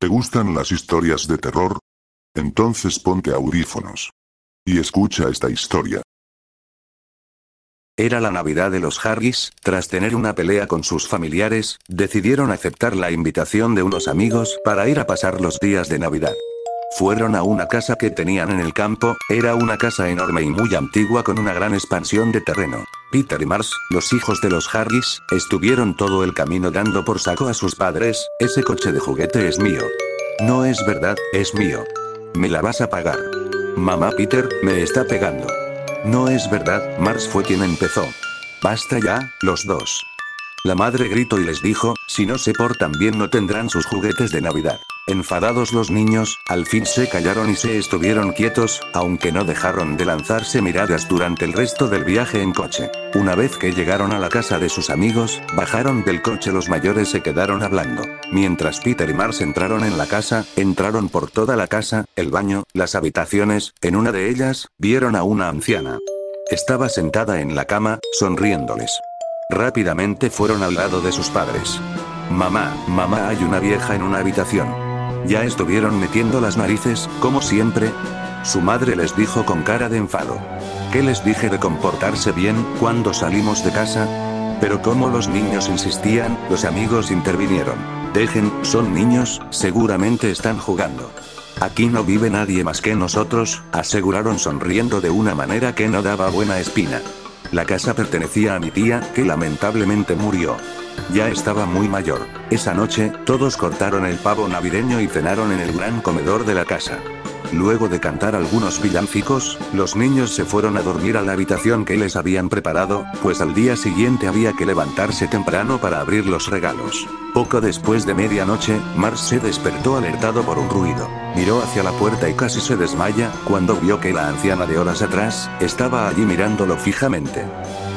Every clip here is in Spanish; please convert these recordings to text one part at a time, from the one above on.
¿Te gustan las historias de terror? Entonces ponte audífonos. Y escucha esta historia. Era la Navidad de los Harris, tras tener una pelea con sus familiares, decidieron aceptar la invitación de unos amigos para ir a pasar los días de Navidad. Fueron a una casa que tenían en el campo, era una casa enorme y muy antigua con una gran expansión de terreno. Peter y Mars, los hijos de los Harris, estuvieron todo el camino dando por saco a sus padres, ese coche de juguete es mío. No es verdad, es mío. Me la vas a pagar. Mamá Peter, me está pegando. No es verdad, Mars fue quien empezó. Basta ya, los dos. La madre gritó y les dijo, si no se portan bien no tendrán sus juguetes de Navidad. Enfadados los niños, al fin se callaron y se estuvieron quietos, aunque no dejaron de lanzarse miradas durante el resto del viaje en coche. Una vez que llegaron a la casa de sus amigos, bajaron del coche los mayores se quedaron hablando. Mientras Peter y Mars entraron en la casa, entraron por toda la casa, el baño, las habitaciones, en una de ellas, vieron a una anciana. Estaba sentada en la cama, sonriéndoles. Rápidamente fueron al lado de sus padres. Mamá, mamá, hay una vieja en una habitación. Ya estuvieron metiendo las narices, como siempre. Su madre les dijo con cara de enfado. ¿Qué les dije de comportarse bien cuando salimos de casa? Pero como los niños insistían, los amigos intervinieron. Dejen, son niños, seguramente están jugando. Aquí no vive nadie más que nosotros, aseguraron sonriendo de una manera que no daba buena espina. La casa pertenecía a mi tía, que lamentablemente murió. Ya estaba muy mayor. Esa noche, todos cortaron el pavo navideño y cenaron en el gran comedor de la casa. Luego de cantar algunos villancicos, los niños se fueron a dormir a la habitación que les habían preparado, pues al día siguiente había que levantarse temprano para abrir los regalos. Poco después de medianoche, Mars se despertó alertado por un ruido. Miró hacia la puerta y casi se desmaya, cuando vio que la anciana de horas atrás, estaba allí mirándolo fijamente.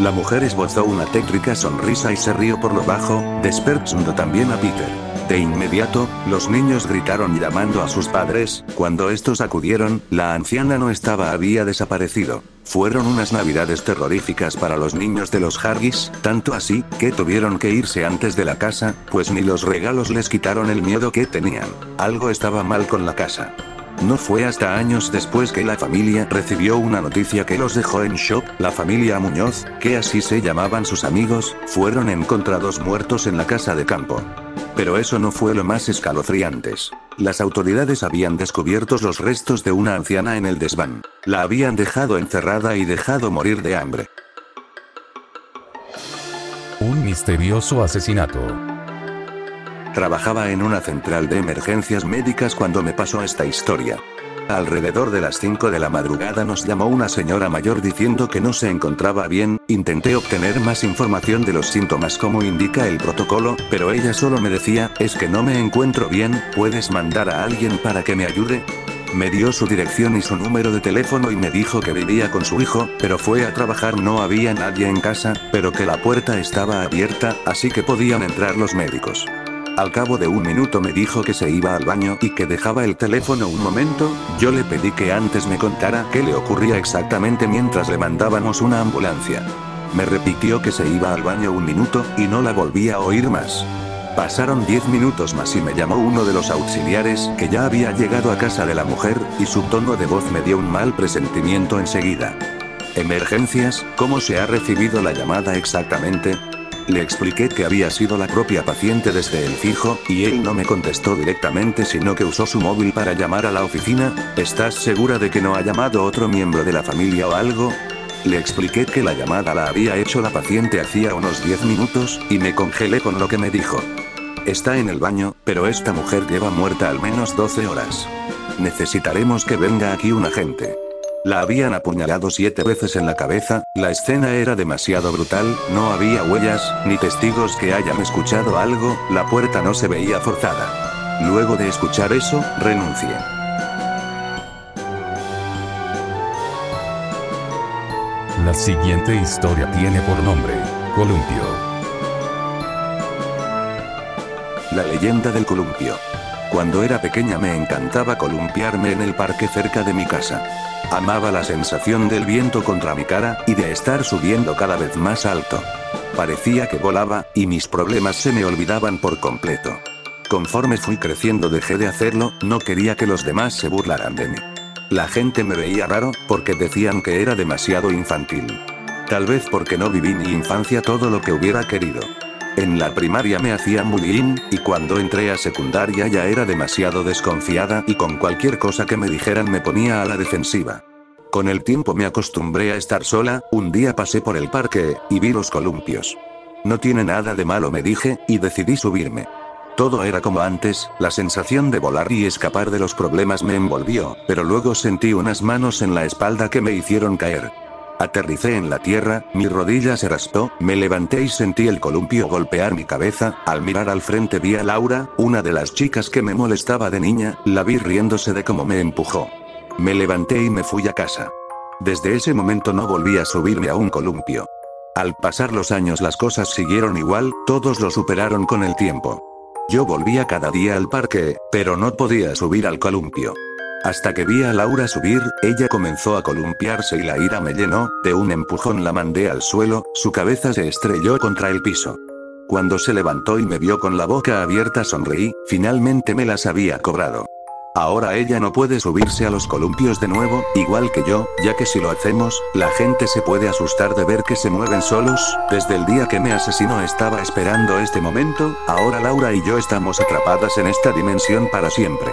La mujer esbozó una tétrica sonrisa y se rió por lo bajo, despertando también a Peter. De inmediato, los niños gritaron llamando a sus padres, cuando estos acudieron, la anciana no estaba, había desaparecido. Fueron unas navidades terroríficas para los niños de los Hargis, tanto así, que tuvieron que irse antes de la casa, pues ni los regalos les quitaron el miedo que tenían. Algo estaba mal con la casa. No fue hasta años después que la familia recibió una noticia que los dejó en shock, la familia Muñoz, que así se llamaban sus amigos, fueron encontrados muertos en la casa de campo. Pero eso no fue lo más escalofriantes. Las autoridades habían descubierto los restos de una anciana en el desván. La habían dejado encerrada y dejado morir de hambre. Un misterioso asesinato. Trabajaba en una central de emergencias médicas cuando me pasó esta historia. Alrededor de las 5 de la madrugada nos llamó una señora mayor diciendo que no se encontraba bien, intenté obtener más información de los síntomas como indica el protocolo, pero ella solo me decía, es que no me encuentro bien, ¿puedes mandar a alguien para que me ayude? Me dio su dirección y su número de teléfono y me dijo que vivía con su hijo, pero fue a trabajar no había nadie en casa, pero que la puerta estaba abierta, así que podían entrar los médicos. Al cabo de un minuto me dijo que se iba al baño y que dejaba el teléfono un momento, yo le pedí que antes me contara qué le ocurría exactamente mientras le mandábamos una ambulancia. Me repitió que se iba al baño un minuto, y no la volví a oír más. Pasaron diez minutos más y me llamó uno de los auxiliares, que ya había llegado a casa de la mujer, y su tono de voz me dio un mal presentimiento enseguida. Emergencias, ¿cómo se ha recibido la llamada exactamente? Le expliqué que había sido la propia paciente desde el fijo, y él no me contestó directamente sino que usó su móvil para llamar a la oficina. ¿Estás segura de que no ha llamado otro miembro de la familia o algo? Le expliqué que la llamada la había hecho la paciente hacía unos 10 minutos, y me congelé con lo que me dijo. Está en el baño, pero esta mujer lleva muerta al menos 12 horas. Necesitaremos que venga aquí un agente. La habían apuñalado siete veces en la cabeza, la escena era demasiado brutal, no había huellas, ni testigos que hayan escuchado algo, la puerta no se veía forzada. Luego de escuchar eso, renuncié. La siguiente historia tiene por nombre, Columpio. La leyenda del columpio. Cuando era pequeña me encantaba columpiarme en el parque cerca de mi casa. Amaba la sensación del viento contra mi cara, y de estar subiendo cada vez más alto. Parecía que volaba, y mis problemas se me olvidaban por completo. Conforme fui creciendo dejé de hacerlo, no quería que los demás se burlaran de mí. La gente me veía raro, porque decían que era demasiado infantil. Tal vez porque no viví mi infancia todo lo que hubiera querido. En la primaria me hacían bullying, y cuando entré a secundaria ya era demasiado desconfiada y con cualquier cosa que me dijeran me ponía a la defensiva. Con el tiempo me acostumbré a estar sola, un día pasé por el parque, y vi los columpios. No tiene nada de malo me dije, y decidí subirme. Todo era como antes, la sensación de volar y escapar de los problemas me envolvió, pero luego sentí unas manos en la espalda que me hicieron caer. Aterricé en la tierra, mi rodilla se raspó, me levanté y sentí el columpio golpear mi cabeza, al mirar al frente vi a Laura, una de las chicas que me molestaba de niña, la vi riéndose de cómo me empujó. Me levanté y me fui a casa. Desde ese momento no volví a subirme a un columpio. Al pasar los años las cosas siguieron igual, todos lo superaron con el tiempo. Yo volvía cada día al parque, pero no podía subir al columpio. Hasta que vi a Laura subir, ella comenzó a columpiarse y la ira me llenó, de un empujón la mandé al suelo, su cabeza se estrelló contra el piso. Cuando se levantó y me vio con la boca abierta sonreí, finalmente me las había cobrado. Ahora ella no puede subirse a los columpios de nuevo, igual que yo, ya que si lo hacemos, la gente se puede asustar de ver que se mueven solos, desde el día que me asesinó estaba esperando este momento, ahora Laura y yo estamos atrapadas en esta dimensión para siempre.